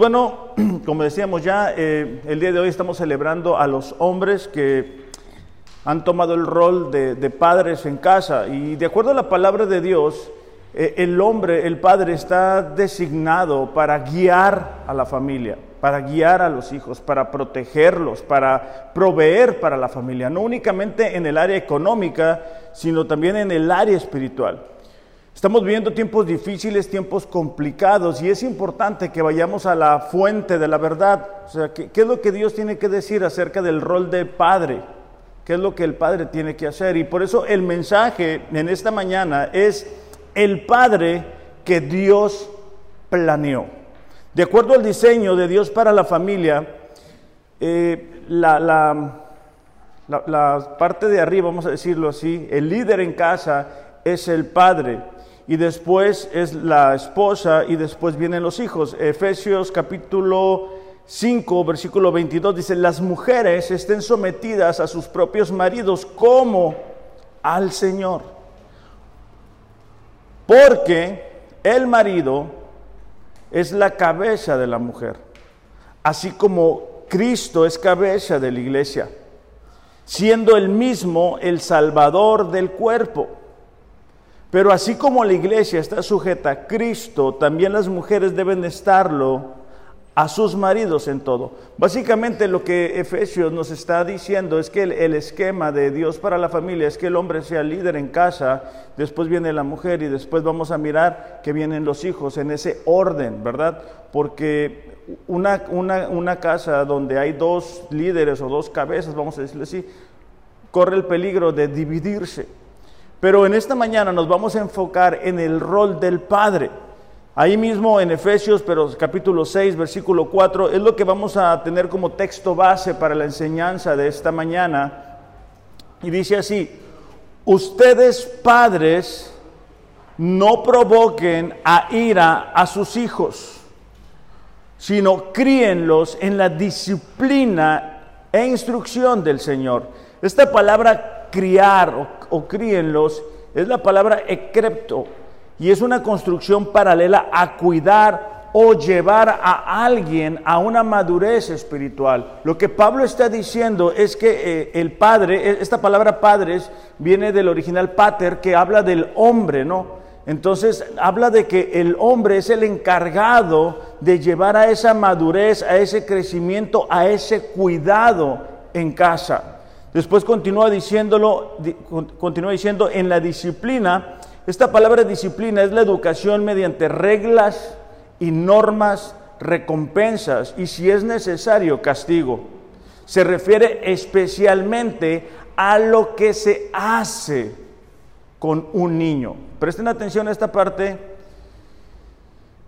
Bueno, como decíamos ya, eh, el día de hoy estamos celebrando a los hombres que han tomado el rol de, padres en casa y de acuerdo a la palabra de Dios, eh, el hombre, el padre está designado para guiar a la familia, para guiar a los hijos, para protegerlos, para proveer para la familia, no únicamente en el área económica, sino también en el área espiritual. Estamos viviendo tiempos difíciles, tiempos complicados y es importante que vayamos a la fuente de la verdad. O sea, ¿qué, es lo que Dios tiene que decir acerca del rol de padre? ¿Qué es lo que el padre tiene que hacer? Y por eso el mensaje en esta mañana es el padre que Dios planeó. De acuerdo al diseño de Dios para la familia, eh, la, la parte de arriba, vamos a decirlo así, el líder en casa es el padre y después es la esposa y después vienen los hijos. Efesios capítulo 5, versículo 22 dice, las mujeres estén sometidas a sus propios maridos como al Señor. Porque el marido es la cabeza de la mujer, así como Cristo es cabeza de la iglesia, siendo el mismo el salvador del cuerpo. Pero así como la iglesia está sujeta a Cristo, también las mujeres deben estarlo a sus maridos en todo. Básicamente lo que Efesios nos está diciendo es que el, esquema de Dios para la familia es que el hombre sea líder en casa, después viene la mujer y después vamos a mirar que vienen los hijos en ese orden, ¿verdad? Porque una, una, una casa donde hay dos líderes o dos cabezas, vamos a decirlo así, corre el peligro de dividirse. Pero en esta mañana nos vamos a enfocar en el rol del Padre. Ahí mismo en Efesios, pero capítulo 6, versículo 4, es lo que vamos a tener como texto base para la enseñanza de esta mañana. Y dice así, ustedes padres no provoquen a ira a sus hijos, sino críenlos en la disciplina e instrucción del Señor. Esta palabra criar o, críenlos es la palabra ecrepto y es una construcción paralela a cuidar o llevar a alguien a una madurez espiritual. Lo que Pablo está diciendo es que eh, el padre, e, esta palabra padres viene del original pater que habla del hombre, ¿no? Entonces habla de que el hombre es el encargado de llevar a esa madurez, a ese crecimiento, a ese cuidado en casa. Después continúa diciéndolo, continúa diciendo en la disciplina. Esta palabra disciplina es la educación mediante reglas y normas, recompensas y si es necesario castigo. Se refiere especialmente a lo que se hace con un niño. Presten atención a esta parte.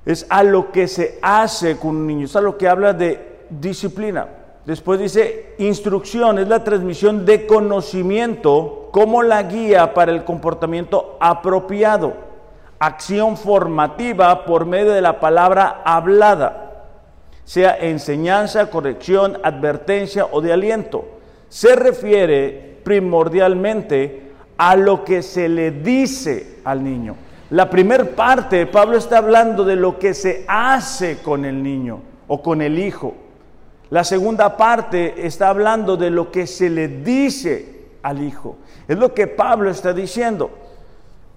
Es a lo que se hace con un niño. Es a lo que habla de disciplina. Después dice, instrucción es la transmisión de conocimiento como la guía para el comportamiento apropiado. Acción formativa por medio de la palabra hablada, sea enseñanza, corrección, advertencia o de aliento. Se refiere primordialmente a lo que se le dice al niño. La primera parte, Pablo está hablando de lo que se hace con el niño o con el hijo. La segunda parte está hablando de lo que se le dice al Hijo. Es lo que Pablo está diciendo.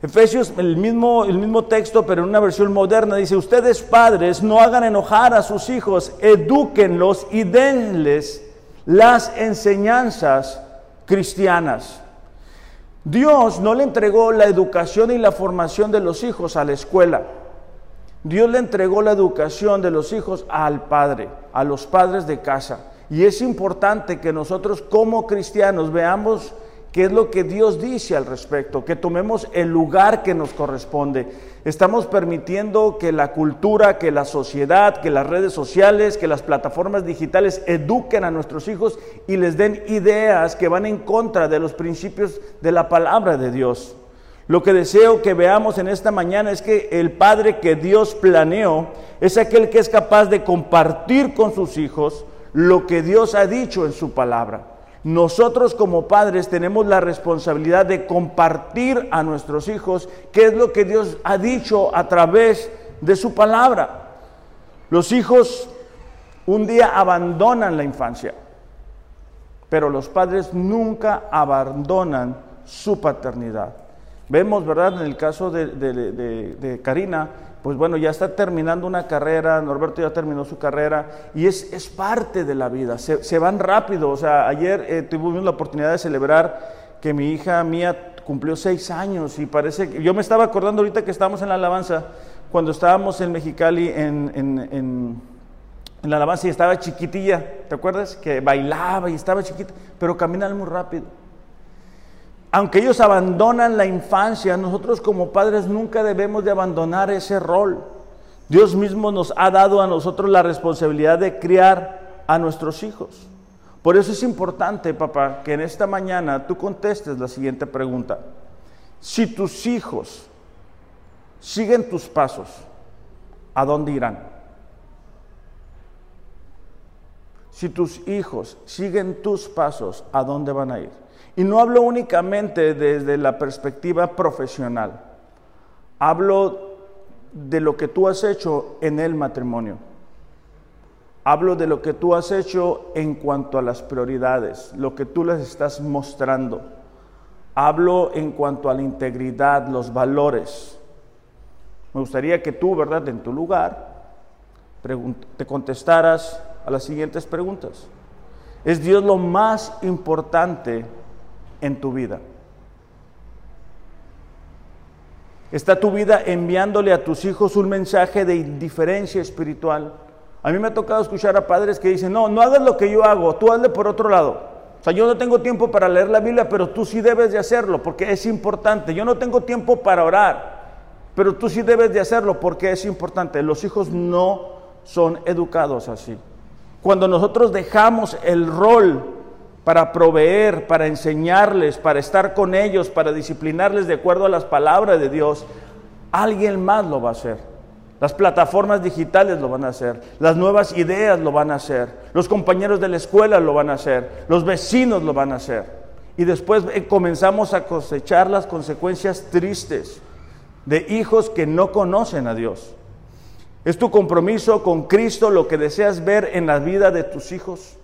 Efesios, el mismo, el mismo texto, pero en una versión moderna, dice, ustedes padres no hagan enojar a sus hijos, edúquenlos y denles las enseñanzas cristianas. Dios no le entregó la educación y la formación de los hijos a la escuela. Dios le entregó la educación de los hijos al padre, a los padres de casa. Y es importante que nosotros como cristianos veamos qué es lo que Dios dice al respecto, que tomemos el lugar que nos corresponde. Estamos permitiendo que la cultura, que la sociedad, que las redes sociales, que las plataformas digitales eduquen a nuestros hijos y les den ideas que van en contra de los principios de la palabra de Dios. Lo que deseo que veamos en esta mañana es que el Padre que Dios planeó es aquel que es capaz de compartir con sus hijos lo que Dios ha dicho en su palabra. Nosotros como padres tenemos la responsabilidad de compartir a nuestros hijos qué es lo que Dios ha dicho a través de su palabra. Los hijos un día abandonan la infancia, pero los padres nunca abandonan su paternidad. Vemos, ¿verdad? En el caso de, Karina, pues bueno, ya está terminando una carrera, Norberto ya terminó su carrera y es, es parte de la vida, se, van rápido. O sea, ayer eh, tuvimos la oportunidad de celebrar que mi hija mía cumplió seis años y parece que yo me estaba acordando ahorita que estábamos en la alabanza, cuando estábamos en Mexicali en, en, en, la alabanza y estaba chiquitilla, ¿te acuerdas? Que bailaba y estaba chiquita, pero caminaba muy rápido. Aunque ellos abandonan la infancia, nosotros como padres nunca debemos de abandonar ese rol. Dios mismo nos ha dado a nosotros la responsabilidad de criar a nuestros hijos. Por eso es importante, papá, que en esta mañana tú contestes la siguiente pregunta. Si tus hijos siguen tus pasos, ¿a dónde irán? Si tus hijos siguen tus pasos, ¿a dónde van a ir? Y no hablo únicamente desde la perspectiva profesional, hablo de lo que tú has hecho en el matrimonio. Hablo de lo que tú has hecho en cuanto a las prioridades, lo que tú les estás mostrando. Hablo en cuanto a la integridad, los valores. Me gustaría que tú, ¿verdad?, en tu lugar, te contestaras a las siguientes preguntas. ¿Es Dios lo más importante en tu vida? ¿Está tu vida enviándole a tus hijos un mensaje de indiferencia espiritual? A mí me ha tocado escuchar a padres que dicen, no, no hagas lo que yo hago, tú hazle por otro lado. O sea, yo no tengo tiempo para leer la Biblia, pero tú sí debes de hacerlo porque es importante. Yo no tengo tiempo para orar, pero tú sí debes de hacerlo porque es importante. Los hijos no son educados así. Cuando nosotros dejamos el rol para proveer, para enseñarles, para estar con ellos, para disciplinarles de acuerdo a las palabras de Dios, alguien más lo va a hacer. Las plataformas digitales lo van a hacer, las nuevas ideas lo van a hacer, los compañeros de la escuela lo van a hacer, los vecinos lo van a hacer. Y después eh, comenzamos a cosechar las consecuencias tristes de hijos que no conocen a Dios. ¿Es tu compromiso con Cristo lo que deseas ver en la vida de tus hijos?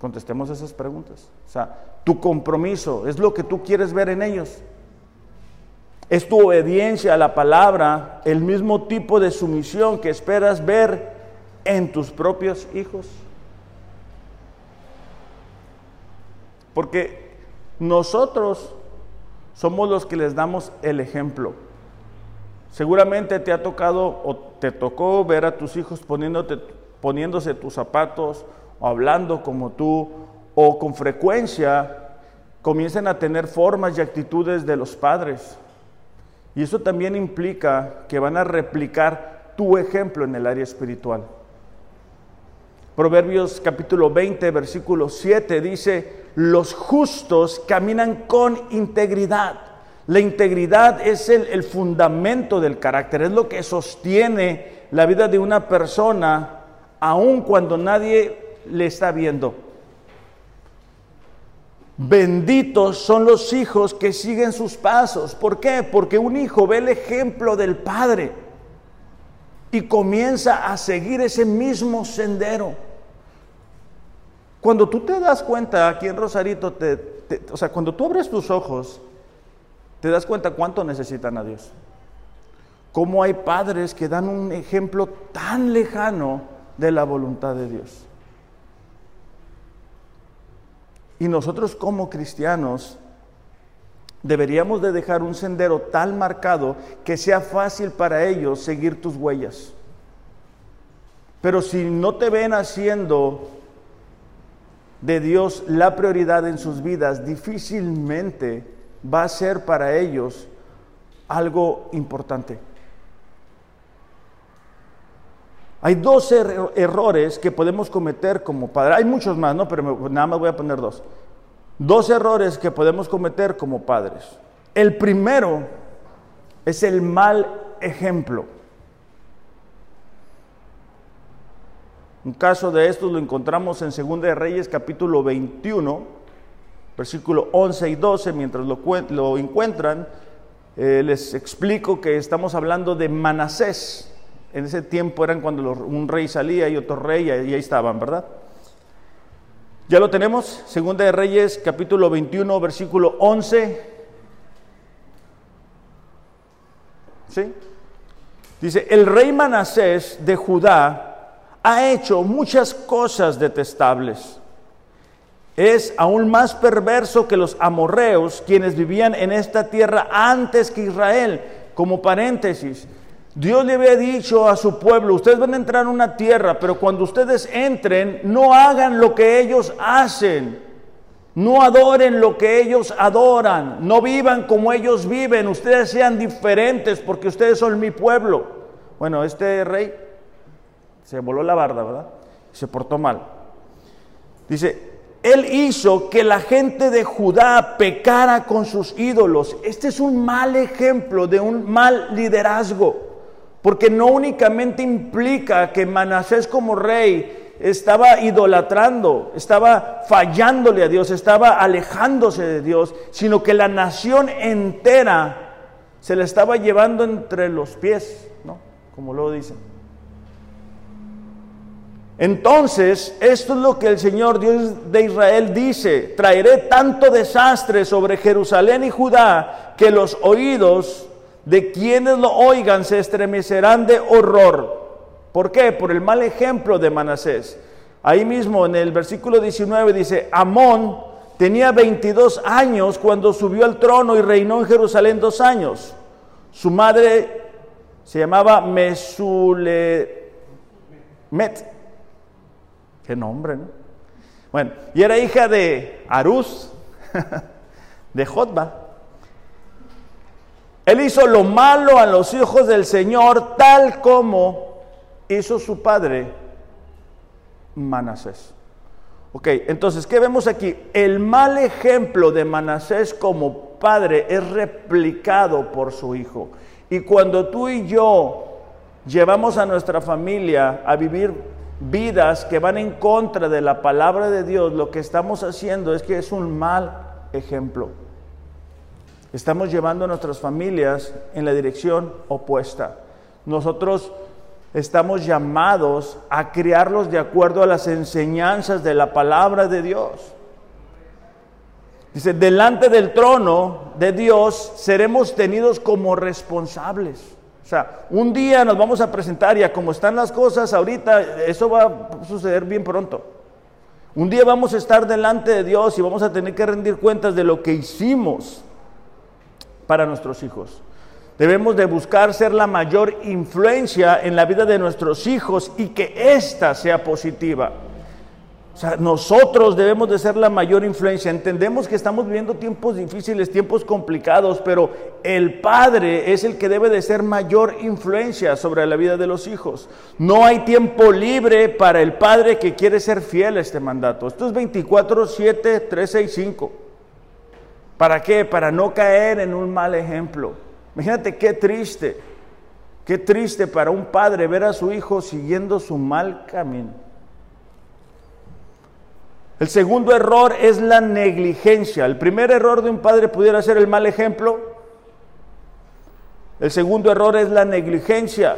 Contestemos esas preguntas. O sea, tu compromiso es lo que tú quieres ver en ellos. Es tu obediencia a la palabra el mismo tipo de sumisión que esperas ver en tus propios hijos. Porque nosotros somos los que les damos el ejemplo. Seguramente te ha tocado o te tocó ver a tus hijos poniéndote, poniéndose tus zapatos o hablando como tú o con frecuencia comiencen a tener formas y actitudes de los padres. Y eso también implica que van a replicar tu ejemplo en el área espiritual. Proverbios capítulo 20, versículo 7 dice, los justos caminan con integridad. La integridad es el, el, fundamento del carácter, es lo que sostiene la vida de una persona aun cuando nadie le está viendo. Benditos son los hijos que siguen sus pasos. ¿Por qué? Porque un hijo ve el ejemplo del padre y comienza a seguir ese mismo sendero. Cuando tú te das cuenta, aquí en Rosarito, o sea, cuando tú abres tus ojos, te das cuenta cuánto necesitan a Dios. Cómo hay padres que dan un ejemplo tan lejano de la voluntad de Dios. Y nosotros como cristianos deberíamos de dejar un sendero tan marcado que sea fácil para ellos seguir tus huellas. Pero si no te ven haciendo de Dios la prioridad en sus vidas, difícilmente va a ser para ellos algo importante. Hay dos errores que podemos cometer como padres. Hay muchos más, ¿no? Pero nada más voy a poner dos. Dos errores que podemos cometer como padres. El primero es el mal ejemplo. Un caso de esto lo encontramos en 2 de Reyes capítulo 21, versículo 11 y 12. Mientras lo, lo encuentran, eh, les explico que estamos hablando de Manasés. En ese tiempo eran cuando un rey salía y otro rey y ahí estaban, ¿verdad? Ya lo tenemos, Segunda de Reyes, capítulo 21, versículo 11. ¿Sí? Dice, el rey Manasés de Judá ha hecho muchas cosas detestables. Es aún más perverso que los amorreos, quienes vivían en esta tierra antes que Israel. Como paréntesis, Dios le había dicho a su pueblo, ustedes van a entrar en una tierra, pero cuando ustedes entren, no hagan lo que ellos hacen. No adoren lo que ellos adoran. No vivan como ellos viven. Ustedes sean diferentes porque ustedes son mi pueblo. Bueno, este rey se voló la barda, ¿verdad? Se portó mal. Dice, él hizo que la gente de Judá pecara con sus ídolos. Este es un mal ejemplo de un mal liderazgo. Porque no únicamente implica que Manasés como rey estaba idolatrando, estaba fallándole a Dios, estaba alejándose de Dios, sino que la nación entera se le estaba llevando entre los pies, ¿no? Como lo dicen. Entonces, esto es lo que el Señor Dios de Israel dice, traeré tanto desastre sobre Jerusalén y Judá que los oídos de quienes lo oigan se estremecerán de horror. ¿Por qué? Por el mal ejemplo de Manasés. Ahí mismo en el versículo 19 dice, Amón tenía 22 años cuando subió al trono y reinó en Jerusalén dos años. Su madre se llamaba Mesulemet. Qué nombre, ¿no? Bueno, y era hija de Arús, de Jotba. Él hizo lo malo a los hijos del Señor tal como hizo su padre Manasés. Ok, entonces, ¿qué vemos aquí? El mal ejemplo de Manasés como padre es replicado por su hijo. Y cuando tú y yo llevamos a nuestra familia a vivir vidas que van en contra de la palabra de Dios, lo que estamos haciendo es que es un mal ejemplo. Estamos llevando a nuestras familias en la dirección opuesta. Nosotros estamos llamados a criarlos de acuerdo a las enseñanzas de la palabra de Dios. Dice, delante del trono de Dios seremos tenidos como responsables. O sea, un día nos vamos a presentar y a como están las cosas ahorita, eso va a suceder bien pronto. Un día vamos a estar delante de Dios y vamos a tener que rendir cuentas de lo que hicimos para nuestros hijos. Debemos de buscar ser la mayor influencia en la vida de nuestros hijos y que ésta sea positiva. O sea, nosotros debemos de ser la mayor influencia. Entendemos que estamos viviendo tiempos difíciles, tiempos complicados, pero el padre es el que debe de ser mayor influencia sobre la vida de los hijos. No hay tiempo libre para el padre que quiere ser fiel a este mandato. Esto es 24, 7, 13 y 5. ¿Para qué? Para no caer en un mal ejemplo. Imagínate qué triste, qué triste para un padre ver a su hijo siguiendo su mal camino. El segundo error es la negligencia. El primer error de un padre pudiera ser el mal ejemplo. El segundo error es la negligencia.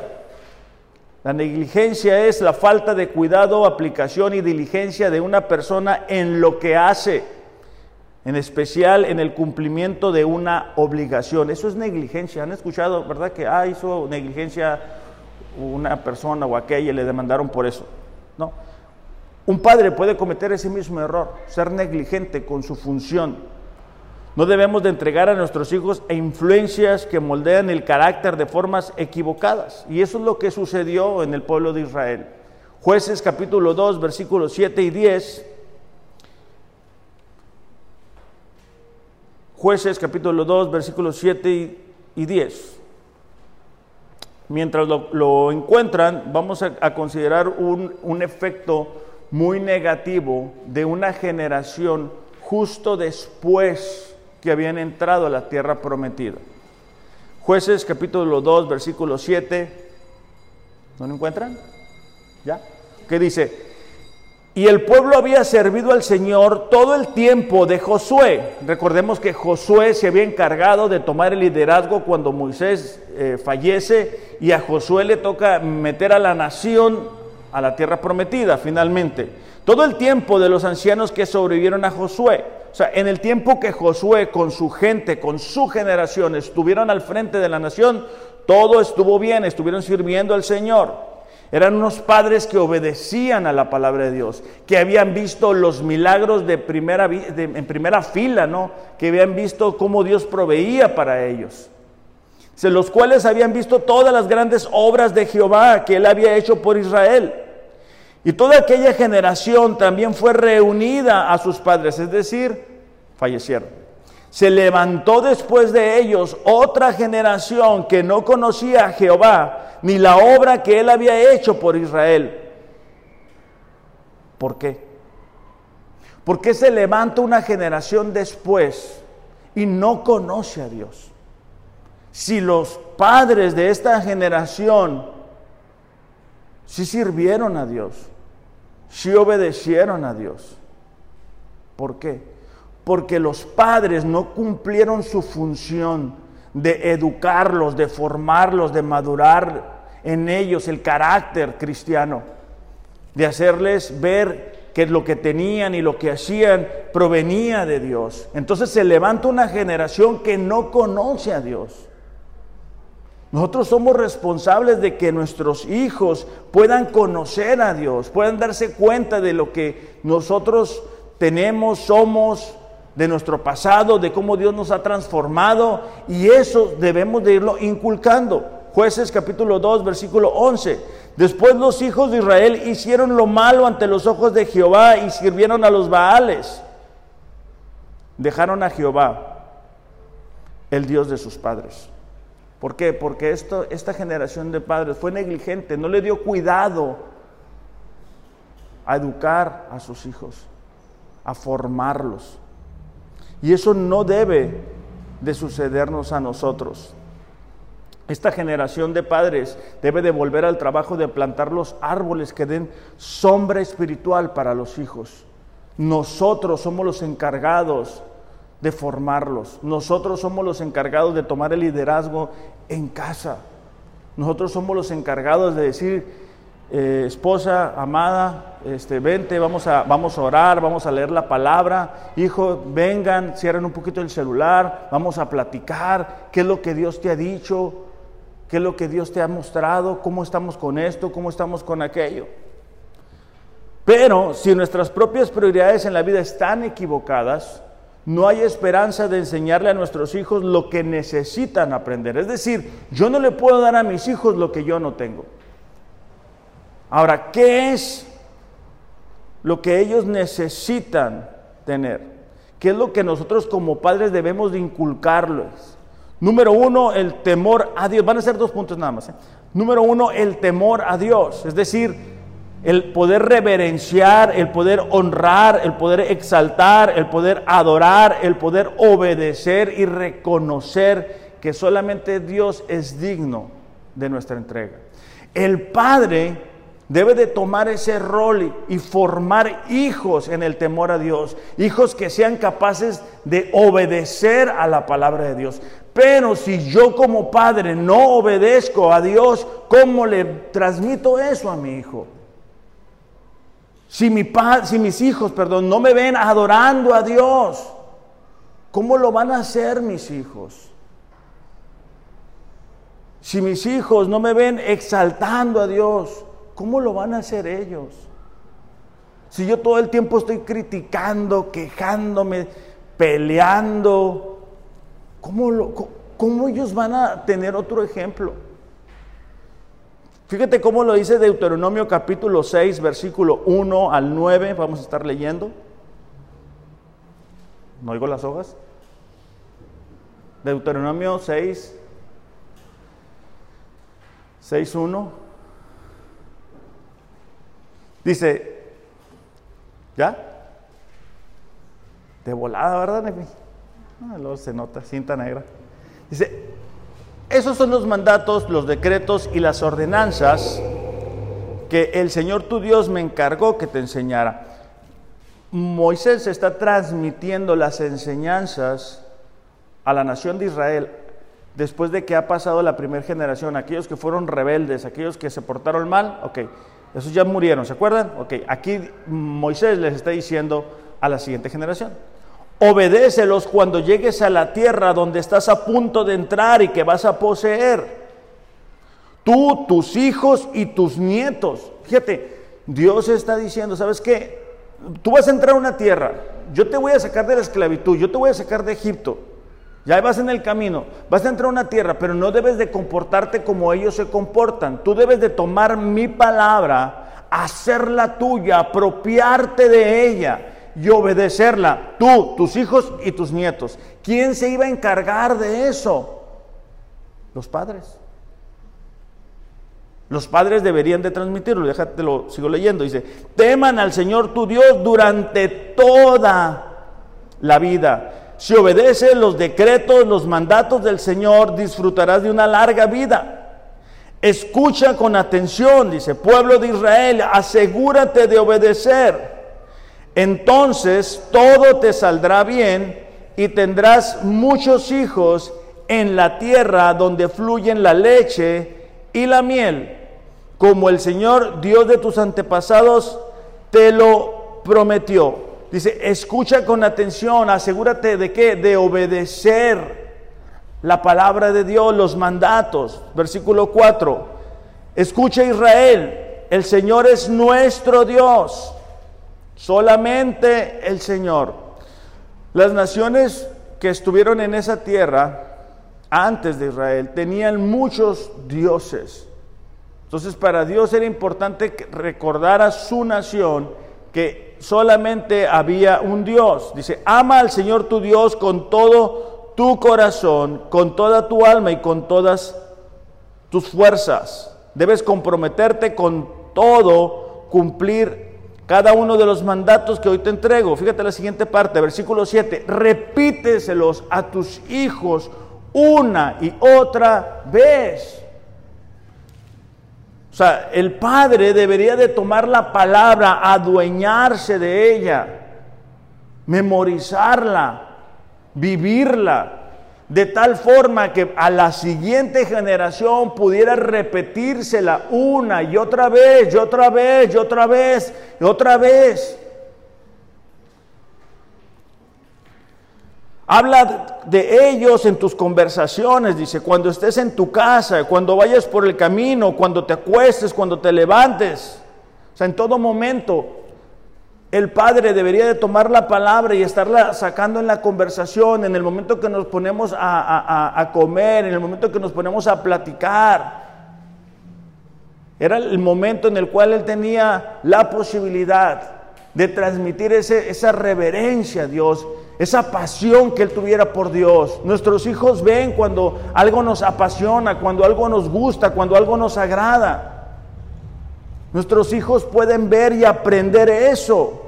La negligencia es la falta de cuidado, aplicación y diligencia de una persona en lo que hace en especial en el cumplimiento de una obligación. Eso es negligencia. ¿Han escuchado, verdad, que ah, hizo negligencia una persona o aquella y le demandaron por eso? No. Un padre puede cometer ese mismo error, ser negligente con su función. No debemos de entregar a nuestros hijos a influencias que moldean el carácter de formas equivocadas. Y eso es lo que sucedió en el pueblo de Israel. Jueces capítulo 2, versículos 7 y 10 Jueces capítulo 2, versículos 7 y 10. Mientras lo, encuentran, vamos a, considerar un, un efecto muy negativo de una generación justo después que habían entrado a la tierra prometida. Jueces capítulo 2, versículo 7. ¿No lo encuentran? ¿Ya? ¿Qué dice? Y el pueblo había servido al Señor todo el tiempo de Josué. Recordemos que Josué se había encargado de tomar el liderazgo cuando Moisés eh, fallece y a Josué le toca meter a la nación a la tierra prometida finalmente. Todo el tiempo de los ancianos que sobrevivieron a Josué. O sea, en el tiempo que Josué con su gente, con su generación estuvieron al frente de la nación, todo estuvo bien, estuvieron sirviendo al Señor. Eran unos padres que obedecían a la palabra de Dios, que habían visto los milagros de primera, en primera fila, ¿no? Que habían visto cómo Dios proveía para ellos. Los cuales habían visto todas las grandes obras de Jehová que él había hecho por Israel. Y toda aquella generación también fue reunida a sus padres, es decir, fallecieron. Se levantó después de ellos otra generación que no conocía a Jehová ni la obra que él había hecho por Israel. ¿Por qué? ¿Por qué se levanta una generación después y no conoce a Dios? Si los padres de esta generación sí sirvieron a Dios, sí obedecieron a Dios. ¿Por qué? Porque los padres no cumplieron su función de educarlos, de formarlos, de madurar en ellos el carácter cristiano, de hacerles ver que lo que tenían y lo que hacían provenía de Dios. Entonces se levanta una generación que no conoce a Dios. Nosotros somos responsables de que nuestros hijos puedan conocer a Dios, puedan darse cuenta de lo que nosotros tenemos, somos, de nuestro pasado, de cómo Dios nos ha transformado y eso debemos de irlo inculcando. Jueces capítulo 2, versículo 11. Después los hijos de Israel hicieron lo malo ante los ojos de Jehová y sirvieron a los Baales. Dejaron a Jehová, el Dios de sus padres. ¿Por qué? Porque esto, esta generación de padres fue negligente, no le dio cuidado a educar a sus hijos, a formarlos. Y eso no debe de sucedernos a nosotros. Esta generación de padres debe de volver al trabajo de plantar los árboles que den sombra espiritual para los hijos. Nosotros somos los encargados de formarlos. Nosotros somos los encargados de tomar el liderazgo en casa. Nosotros somos los encargados de decir, eh, esposa, amada, este, vente, vamos a, vamos a orar, vamos a leer la palabra. Hijo, vengan, cierren un poquito el celular, vamos a platicar qué es lo que Dios te ha dicho, qué es lo que Dios te ha mostrado, cómo estamos con esto, cómo estamos con aquello. Pero si nuestras propias prioridades en la vida están equivocadas, no hay esperanza de enseñarle a nuestros hijos lo que necesitan aprender. Es decir, yo no le puedo dar a mis hijos lo que yo no tengo. Ahora, ¿qué es lo que ellos necesitan tener? ¿Qué es lo que nosotros como padres debemos de inculcarles? Número uno, el temor a Dios. Van a ser dos puntos nada más. ¿eh? Número uno, el temor a Dios. Es decir, el poder reverenciar, el poder honrar, el poder exaltar, el poder adorar, el poder obedecer y reconocer que solamente Dios es digno de nuestra entrega. El Padre debe de tomar ese rol y formar hijos en el temor a Dios, hijos que sean capaces de obedecer a la palabra de Dios. Pero si yo como padre no obedezco a Dios, ¿cómo le transmito eso a mi hijo? Si, mi si mis hijos, perdón, no me ven adorando a Dios, ¿cómo lo van a hacer mis hijos? Si mis hijos no me ven exaltando a Dios, ¿Cómo lo van a hacer ellos? Si yo todo el tiempo estoy criticando, quejándome, peleando, ¿cómo, ellos van a tener otro ejemplo? Fíjate cómo lo dice Deuteronomio capítulo 6, versículo 1 al 9. Vamos a estar leyendo. ¿No oigo las hojas? Deuteronomio 6, 6, 1. Dice, ¿ya? De volada, ¿verdad, Nefi? Ah, luego se nota, cinta negra. Dice, esos son los mandatos, los decretos y las ordenanzas que el Señor tu Dios me encargó que te enseñara Moisés está transmitiendo las enseñanzas a la nación de Israel después de que ha pasado la primera generación, aquellos que fueron rebeldes, aquellos que se portaron mal, ok, esos ya murieron, ¿se acuerdan? Ok, aquí Moisés les está diciendo a la siguiente generación, obedécelos cuando llegues a la tierra donde estás a punto de entrar y que vas a poseer. Tú, tus hijos y tus nietos. Fíjate, Dios está diciendo, ¿sabes qué? Tú vas a entrar a una tierra, yo te voy a sacar de la esclavitud, yo te voy a sacar de Egipto. Ya vas en el camino, vas a entrar a una tierra, pero no debes de comportarte como ellos se comportan. Tú debes de tomar mi palabra, hacerla tuya, apropiarte de ella y obedecerla. Tú, tus hijos y tus nietos. ¿Quién se iba a encargar de eso? Los padres. Los padres deberían de transmitirlo. Déjate lo sigo leyendo. Dice, teman al Señor tu Dios durante toda la vida si obedeces los decretos, los mandatos del Señor, disfrutarás de una larga vida. Escucha con atención, dice, pueblo de Israel, asegúrate de obedecer. Entonces todo te saldrá bien y tendrás muchos hijos en la tierra donde fluyen la leche y la miel, como el Señor Dios de tus antepasados te lo prometió. Dice, escucha con atención, asegúrate de qué? De obedecer la palabra de Dios, los mandatos. Versículo 4. Escucha Israel, el Señor es nuestro Dios, solamente el Señor. Las naciones que estuvieron en esa tierra antes de Israel tenían muchos dioses. Entonces para Dios era importante recordar a su nación que solamente había un Dios. Dice, ama al Señor tu Dios con todo tu corazón, con toda tu alma y con todas tus fuerzas. Debes comprometerte con todo, cumplir cada uno de los mandatos que hoy te entrego. Fíjate la siguiente parte, versículo 7. Repíteselos a tus hijos una y otra vez. O sea, el padre debería de tomar la palabra, adueñarse de ella, memorizarla, vivirla, de tal forma que a la siguiente generación pudiera repetírsela una y otra vez, y otra vez, y otra vez, y otra vez. Habla de ellos en tus conversaciones, dice, cuando estés en tu casa, cuando vayas por el camino, cuando te acuestes, cuando te levantes. O sea, en todo momento, el padre debería de tomar la palabra y estarla sacando en la conversación, en el momento que nos ponemos a, a comer, en el momento que nos ponemos a platicar. Era el momento en el cual él tenía la posibilidad de transmitir ese, esa reverencia a Dios, esa pasión que él tuviera por Dios. Nuestros hijos ven cuando algo nos apasiona, cuando algo nos gusta, cuando algo nos agrada. Nuestros hijos pueden ver y aprender eso.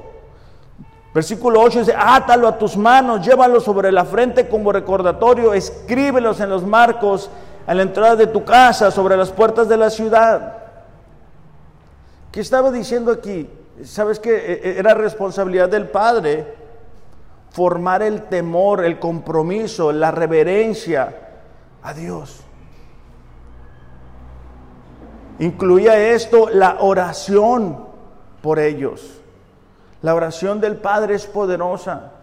Versículo 8 dice, átalo a tus manos, llévalo sobre la frente como recordatorio, escríbelos en los marcos a la entrada de tu casa, sobre las puertas de la ciudad. ¿Qué estaba diciendo aquí? ¿Sabes que e, Era responsabilidad del padre formar el temor, el compromiso, la reverencia a Dios. Incluía esto la oración por ellos. La oración del Padre es poderosa.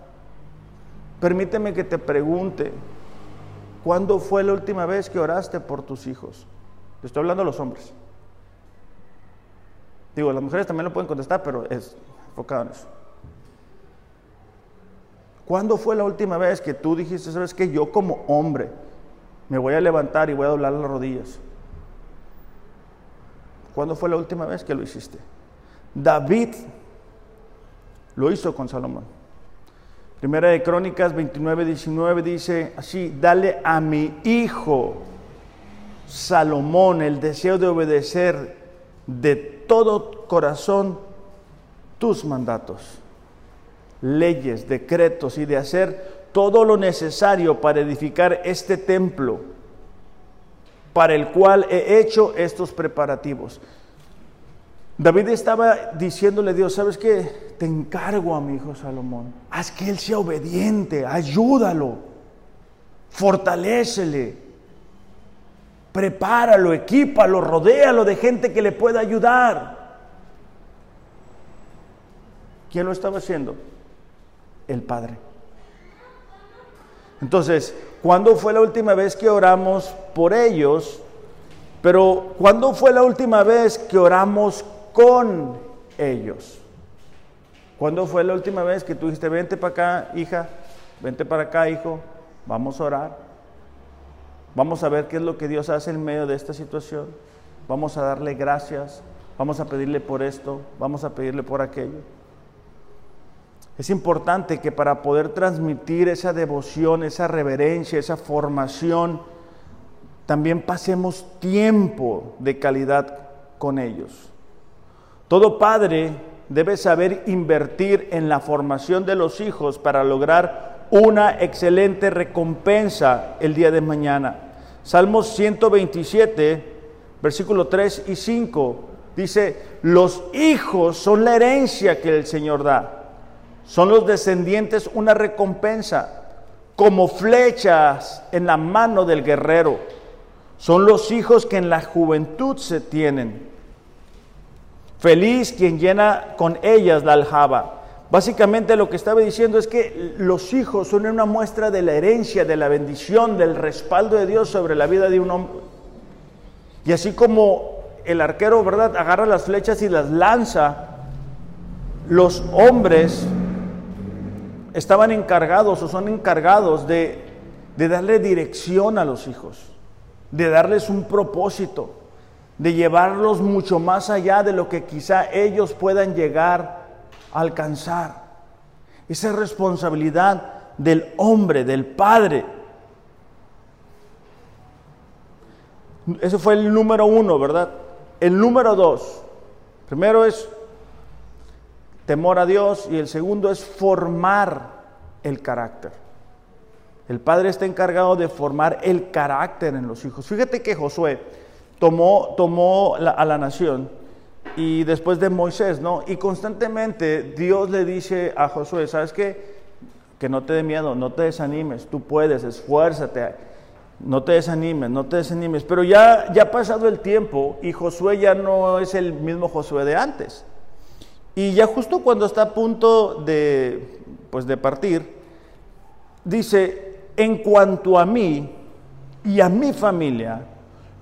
Permíteme que te pregunte, ¿cuándo fue la última vez que oraste por tus hijos? Te estoy hablando a los hombres. Digo, las mujeres también lo pueden contestar, pero es enfocado en eso. ¿Cuándo fue la última vez que tú dijiste, sabes que yo como hombre me voy a levantar y voy a doblar las rodillas? ¿Cuándo fue la última vez que lo hiciste? David lo hizo con Salomón. Primera de Crónicas 29, 19 dice así, dale a mi hijo Salomón el deseo de obedecer de todo corazón tus mandatos, leyes, decretos y de hacer todo lo necesario para edificar este templo para el cual he hecho estos preparativos. David estaba diciéndole a Dios, ¿sabes qué? Te encargo a mi hijo Salomón. Haz que él sea obediente, ayúdalo, fortalécele, prepáralo, equípalo, rodéalo de gente que le pueda ayudar. ¿Quién lo estaba haciendo? El Padre. Entonces, ¿cuándo fue la última vez que oramos por ellos? Pero ¿cuándo fue la última vez que oramos con ellos? ¿Cuándo fue la última vez que tú dijiste, vente para acá, hija, vente para acá, hijo, vamos a orar? Vamos a ver qué es lo que Dios hace en medio de esta situación. Vamos a darle gracias, vamos a pedirle por esto, vamos a pedirle por aquello. Es importante que para poder transmitir esa devoción, esa reverencia, esa formación, también pasemos tiempo de calidad con ellos. Todo padre debe saber invertir en la formación de los hijos para lograr una excelente recompensa el día de mañana. Salmos 127, versículo 3 y 5, dice, los hijos son la herencia que el Señor da. Son los descendientes una recompensa, como flechas en la mano del guerrero. Son los hijos que en la juventud se tienen. Feliz quien llena con ellas la aljaba. Básicamente lo que estaba diciendo es que los hijos son una muestra de la herencia, de la bendición, del respaldo de Dios sobre la vida de un hombre. Y así como el arquero, ¿verdad?, agarra las flechas y las lanza, los hombres estaban encargados o son encargados de, de darle dirección a los hijos, de darles un propósito, de llevarlos mucho más allá de lo que quizá ellos puedan llegar a alcanzar. Esa responsabilidad del hombre, del padre. Ese fue el número uno, ¿verdad? El número dos, primero es temor a Dios y el segundo es formar el carácter. El padre está encargado de formar el carácter en los hijos. Fíjate que Josué tomó, tomó a la nación y después de Moisés, ¿no? Y constantemente Dios le dice a Josué, ¿sabes? Que no te dé miedo, no te desanimes, tú puedes, esfuérzate, no te desanimes, no te desanimes. Pero ya, ya ha pasado el tiempo y Josué ya no es el mismo Josué de antes. Y ya justo cuando está a punto de, pues de partir, dice, en cuanto a mí y a mi familia,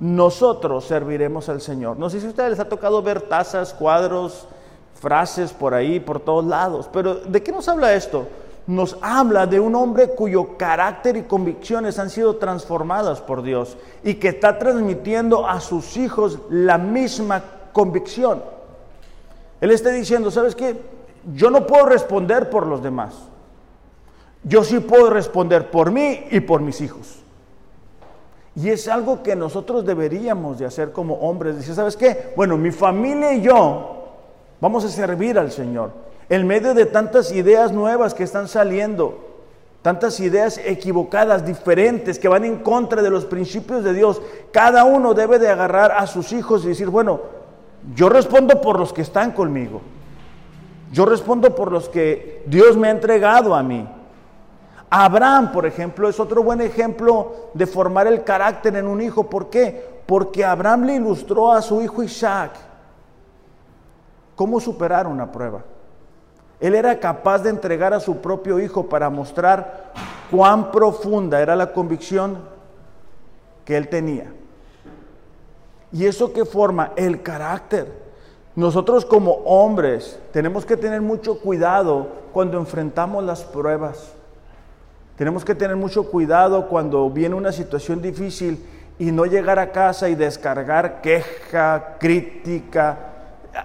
nosotros serviremos al Señor. No sé si a ustedes les ha tocado ver tazas, cuadros, frases por ahí, por todos lados, pero ¿de qué nos habla esto? Nos habla de un hombre cuyo carácter y convicciones han sido transformadas por Dios y que está transmitiendo a sus hijos la misma convicción. Él está diciendo, ¿sabes qué? Yo no puedo responder por los demás. Yo sí puedo responder por mí y por mis hijos. Y es algo que nosotros deberíamos de hacer como hombres. Dice, ¿sabes qué? Bueno, mi familia y yo vamos a servir al Señor. En medio de tantas ideas nuevas que están saliendo, tantas ideas equivocadas, diferentes, que van en contra de los principios de Dios, cada uno debe de agarrar a sus hijos y decir, bueno, yo respondo por los que están conmigo. Yo respondo por los que Dios me ha entregado a mí. Abraham, por ejemplo, es otro buen ejemplo de formar el carácter en un hijo. ¿Por qué? Porque Abraham le ilustró a su hijo Isaac cómo superar una prueba. Él era capaz de entregar a su propio hijo para mostrar cuán profunda era la convicción que él tenía. ¿Y eso que forma? El carácter. Nosotros como hombres tenemos que tener mucho cuidado cuando enfrentamos las pruebas. Tenemos que tener mucho cuidado cuando viene una situación difícil y no llegar a casa y descargar queja, crítica.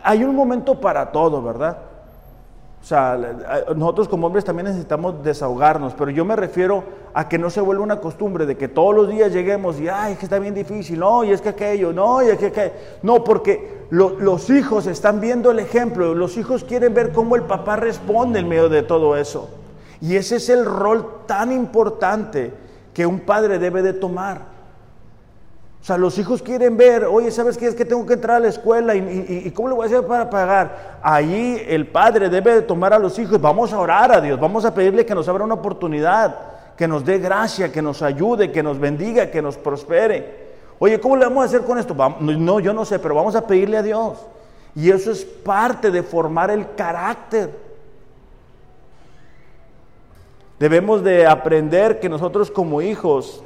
Hay un momento para todo, ¿verdad? O sea, nosotros como hombres también necesitamos desahogarnos, pero yo me refiero a que no se vuelva una costumbre de que todos los días lleguemos y, ay, es que está bien difícil, no, y es que aquello, no, y es que aquello. No, porque los hijos están viendo el ejemplo, los hijos quieren ver cómo el papá responde en medio de todo eso. Y ese es el rol tan importante que un padre debe de tomar. O sea, los hijos quieren ver, oye, ¿sabes qué? Es que tengo que entrar a la escuela y, cómo le voy a hacer para pagar. Ahí el padre debe de tomar a los hijos, vamos a orar a Dios, vamos a pedirle que nos abra una oportunidad, que nos dé gracia, que nos ayude, que nos bendiga, que nos prospere. Oye, ¿cómo le vamos a hacer con esto? No, yo no sé, pero vamos a pedirle a Dios. Y eso es parte de formar el carácter. Debemos de aprender que nosotros como hijos,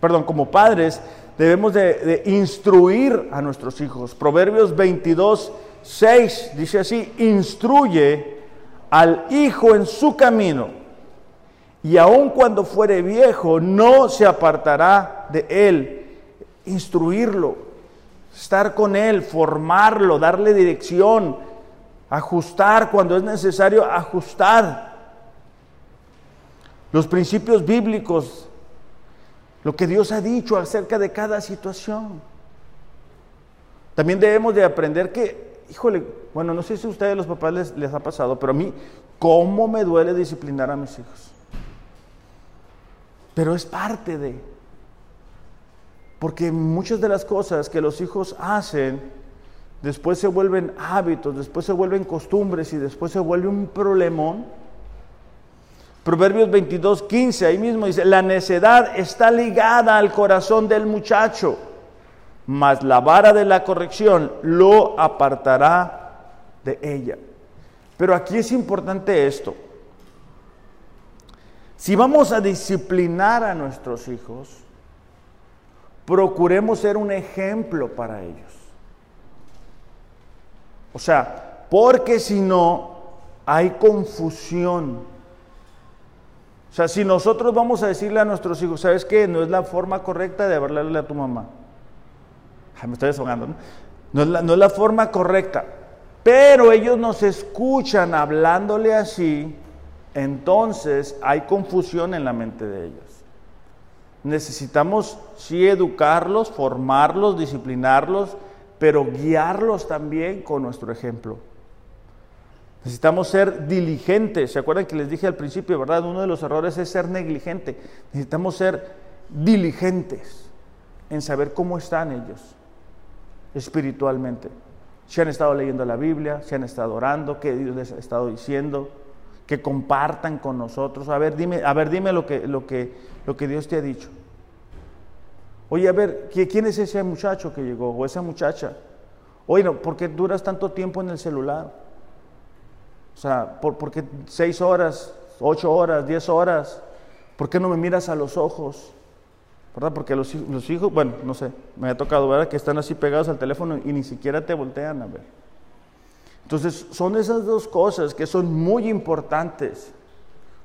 perdón, como padres, debemos de, instruir a nuestros hijos. Proverbios 22, 6 dice así, instruye al hijo en su camino y aun cuando fuere viejo no se apartará de él. Instruirlo, estar con él, formarlo, darle dirección, ajustar cuando es necesario ajustar. Los principios bíblicos lo que Dios ha dicho acerca de cada situación. También debemos de aprender que, híjole, bueno, no sé si a ustedes los papás les, les ha pasado, pero a mí, ¿cómo me duele disciplinar a mis hijos? Pero es parte de, porque muchas de las cosas que los hijos hacen, después se vuelven hábitos, después se vuelven costumbres y después se vuelve un problemón Proverbios 22, 15, ahí mismo dice, la necedad está ligada al corazón del muchacho, mas la vara de la corrección lo apartará de ella. Pero aquí es importante esto. Si vamos a disciplinar a nuestros hijos, procuremos ser un ejemplo para ellos. O sea, porque si no, hay confusión o sea, si nosotros vamos a decirle a nuestros hijos, ¿sabes qué? No es la forma correcta de hablarle a tu mamá. me estoy desahogando, ¿no? No es la forma correcta. Pero ellos nos escuchan hablándole así, entonces hay confusión en la mente de ellos. Necesitamos sí educarlos, formarlos, disciplinarlos, pero guiarlos también con nuestro ejemplo. Necesitamos ser diligentes. ¿Se acuerdan que les dije al principio, verdad? Uno de los errores es ser negligente. Necesitamos ser diligentes en saber cómo están ellos espiritualmente. Si han estado leyendo la Biblia, si han estado orando, qué Dios les ha estado diciendo, que compartan con nosotros. A ver, dime, a ver, dime lo que, lo que, lo que Dios te ha dicho. Oye, a ver, ¿quién es ese muchacho que llegó o esa muchacha? Oye, ¿por qué duras tanto tiempo en el celular? O sea, ¿por, qué seis horas, ocho horas, diez horas? ¿Por qué no me miras a los ojos? ¿Verdad? Porque los, los hijos, bueno, no sé, me ha tocado ver que están así pegados al teléfono y ni siquiera te voltean a ver. Entonces, son esas dos cosas que son muy importantes,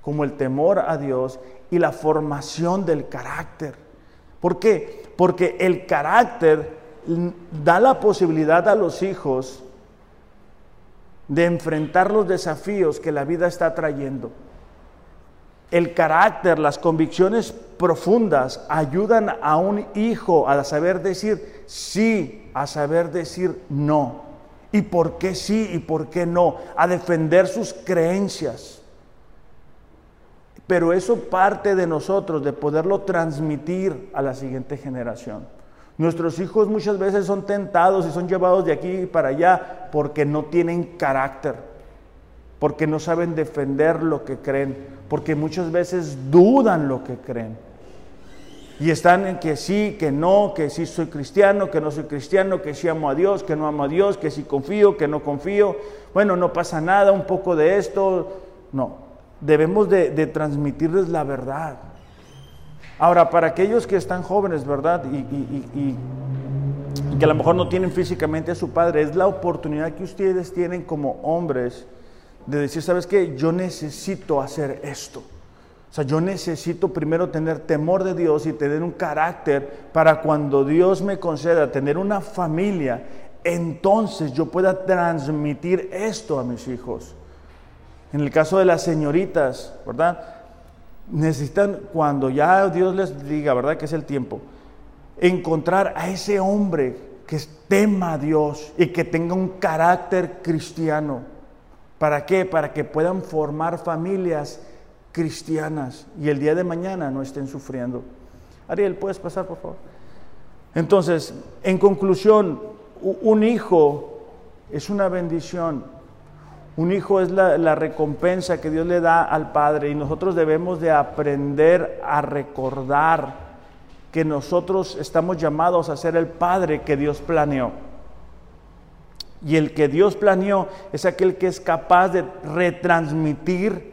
como el temor a Dios y la formación del carácter. ¿Por qué? Porque el carácter da la posibilidad a los hijos de enfrentar los desafíos que la vida está trayendo. El carácter, las convicciones profundas ayudan a un hijo a saber decir sí, a saber decir no. ¿Y por qué sí y por qué no? A defender sus creencias. Pero eso parte de nosotros, de poderlo transmitir a la siguiente generación. Nuestros hijos muchas veces son tentados y son llevados de aquí para allá porque no tienen carácter, porque no saben defender lo que creen, porque muchas veces dudan lo que creen. Y están en que sí, que no, que sí soy cristiano, que no soy cristiano, que sí amo a Dios, que no amo a Dios, que sí confío, que no confío. Bueno, no pasa nada, un poco de esto. No, debemos de, transmitirles la verdad. Ahora, para aquellos que están jóvenes, ¿verdad? Y, que a lo mejor no tienen físicamente a su padre, es la oportunidad que ustedes tienen como hombres de decir, ¿sabes qué? Yo necesito hacer esto. O sea, yo necesito primero tener temor de Dios y tener un carácter para cuando Dios me conceda tener una familia, entonces yo pueda transmitir esto a mis hijos. En el caso de las señoritas, ¿verdad? necesitan, cuando ya Dios les diga, ¿verdad? Que es el tiempo, encontrar a ese hombre que tema a Dios y que tenga un carácter cristiano. ¿Para qué? Para que puedan formar familias cristianas y el día de mañana no estén sufriendo. Ariel, ¿puedes pasar, por favor? Entonces, en conclusión, un hijo es una bendición. Un hijo es la, recompensa que Dios le da al Padre y nosotros debemos de aprender a recordar que nosotros estamos llamados a ser el Padre que Dios planeó. Y el que Dios planeó es aquel que es capaz de retransmitir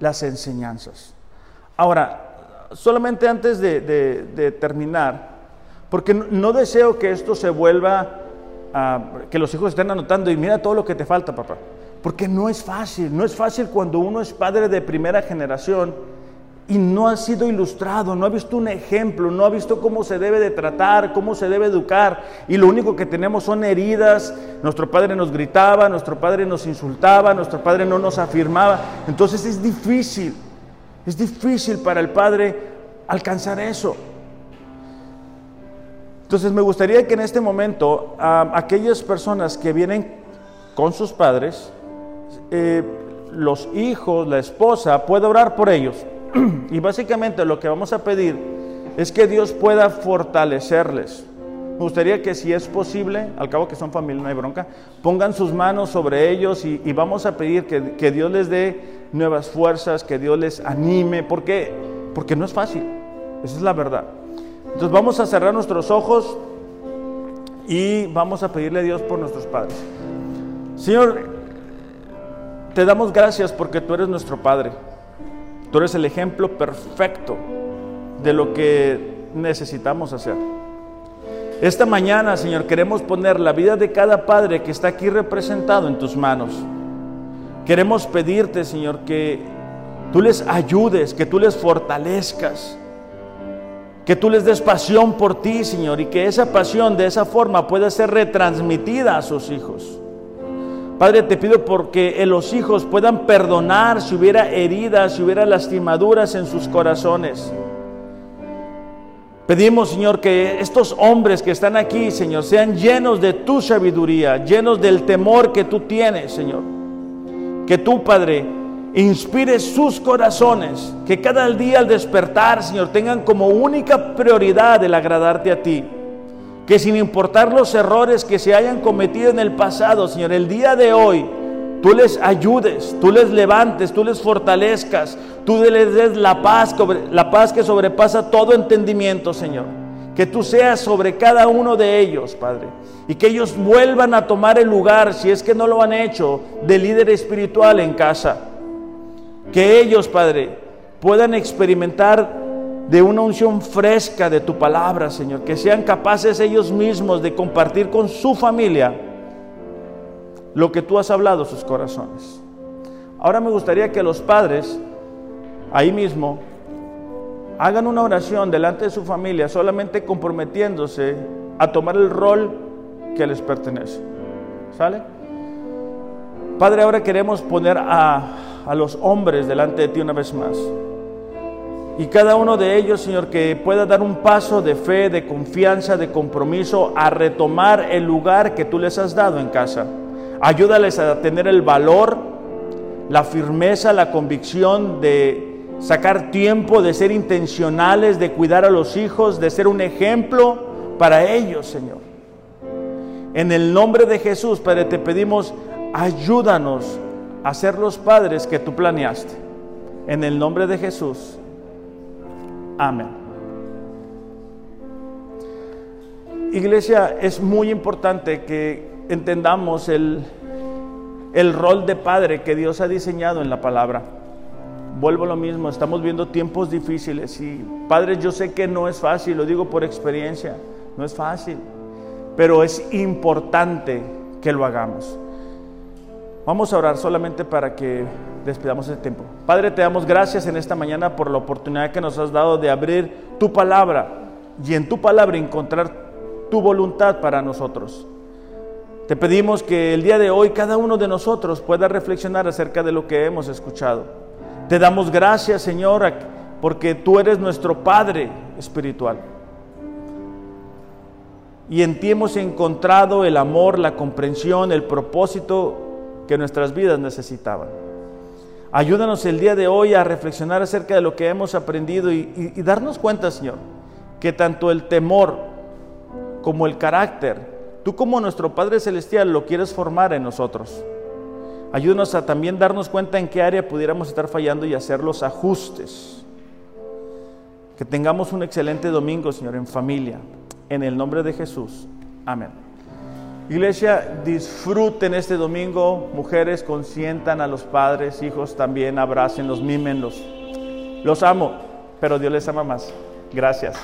las enseñanzas. Ahora, solamente antes de, terminar, porque no, deseo que esto se vuelva, a, que los hijos estén anotando y mira todo lo que te falta, papá. Porque no es fácil, no es fácil cuando uno es padre de primera generación y no ha sido ilustrado, no ha visto un ejemplo, no ha visto cómo se debe de tratar, cómo se debe educar, y lo único que tenemos son heridas, nuestro padre nos gritaba, nuestro padre nos insultaba, nuestro padre no nos afirmaba, entonces es difícil, es difícil para el padre alcanzar eso. Entonces me gustaría que en este momento aquellas personas que vienen con sus padres, eh, los hijos, la esposa, pueda orar por ellos. Y básicamente lo que vamos a pedir es que Dios pueda fortalecerles. Me gustaría que si es posible, al cabo que son familia, no hay bronca, pongan sus manos sobre ellos y, vamos a pedir que, Dios les dé nuevas fuerzas, que Dios les anime, porque, porque no es fácil, esa es la verdad. Entonces vamos a cerrar nuestros ojos y vamos a pedirle a Dios por nuestros padres. Señor, te damos gracias porque tú eres nuestro Padre. Tú eres el ejemplo perfecto de lo que necesitamos hacer. Esta mañana, Señor, queremos poner la vida de cada padre que está aquí representado en tus manos. Queremos pedirte, Señor, que tú les ayudes, que tú les fortalezcas, que tú les des pasión por ti, Señor, y que esa pasión de esa forma pueda ser retransmitida a sus hijos. Padre, te pido porque los hijos puedan perdonar si hubiera heridas, si hubiera lastimaduras en sus corazones. Pedimos, Señor, que estos hombres que están aquí, Señor, sean llenos de tu sabiduría, llenos del temor que tú tienes, Señor. Que tú, Padre, inspire sus corazones, que cada día al despertar, Señor, tengan como única prioridad el agradarte a ti que sin importar los errores que se hayan cometido en el pasado, Señor, el día de hoy, tú les ayudes, tú les levantes, tú les fortalezcas, tú les des la paz, la paz que sobrepasa todo entendimiento, Señor. Que tú seas sobre cada uno de ellos, Padre. Y que ellos vuelvan a tomar el lugar, si es que no lo han hecho, de líder espiritual en casa. Que ellos, Padre, puedan experimentar de una unción fresca de tu palabra, Señor, que sean capaces ellos mismos de compartir con su familia lo que tú has hablado a sus corazones. Ahora me gustaría que los padres, ahí mismo, hagan una oración delante de su familia, solamente comprometiéndose a tomar el rol que les pertenece. ¿Sale? Padre, ahora queremos poner a, a los hombres delante de ti una vez más. Y cada uno de ellos, Señor, que pueda dar un paso de fe, de confianza, de compromiso a retomar el lugar que tú les has dado en casa. Ayúdales a tener el valor, la firmeza, la convicción de sacar tiempo, de ser intencionales, de cuidar a los hijos, de ser un ejemplo para ellos, Señor. En el nombre de Jesús, Padre, te pedimos, ayúdanos a ser los padres que tú planeaste. En el nombre de Jesús. Amén. Iglesia, es muy importante que entendamos el, el rol de padre que Dios ha diseñado en la palabra. Vuelvo a lo mismo, estamos viendo tiempos difíciles y padres, yo sé que no es fácil, lo digo por experiencia, no es fácil, pero es importante que lo hagamos. Vamos a orar solamente para que despidamos el tiempo. Padre, te damos gracias en esta mañana por la oportunidad que nos has dado de abrir tu palabra y en tu palabra encontrar tu voluntad para nosotros. Te pedimos que el día de hoy cada uno de nosotros pueda reflexionar acerca de lo que hemos escuchado. Te damos gracias, Señor, porque tú eres nuestro Padre espiritual. Y en ti hemos encontrado el amor, la comprensión, el propósito que nuestras vidas necesitaban. Ayúdanos el día de hoy a reflexionar acerca de lo que hemos aprendido y, darnos cuenta, Señor, que tanto el temor como el carácter. Tú como nuestro Padre Celestial lo quieres formar en nosotros. Ayúdanos a también darnos cuenta en qué área pudiéramos estar fallando y hacer los ajustes. Que tengamos un excelente domingo, Señor, en familia. En el nombre de Jesús. Amén. Iglesia, disfruten este domingo. Mujeres, consientan a los padres, hijos también, abrácenlos, mímenlos. Los amo, pero Dios les ama más. Gracias.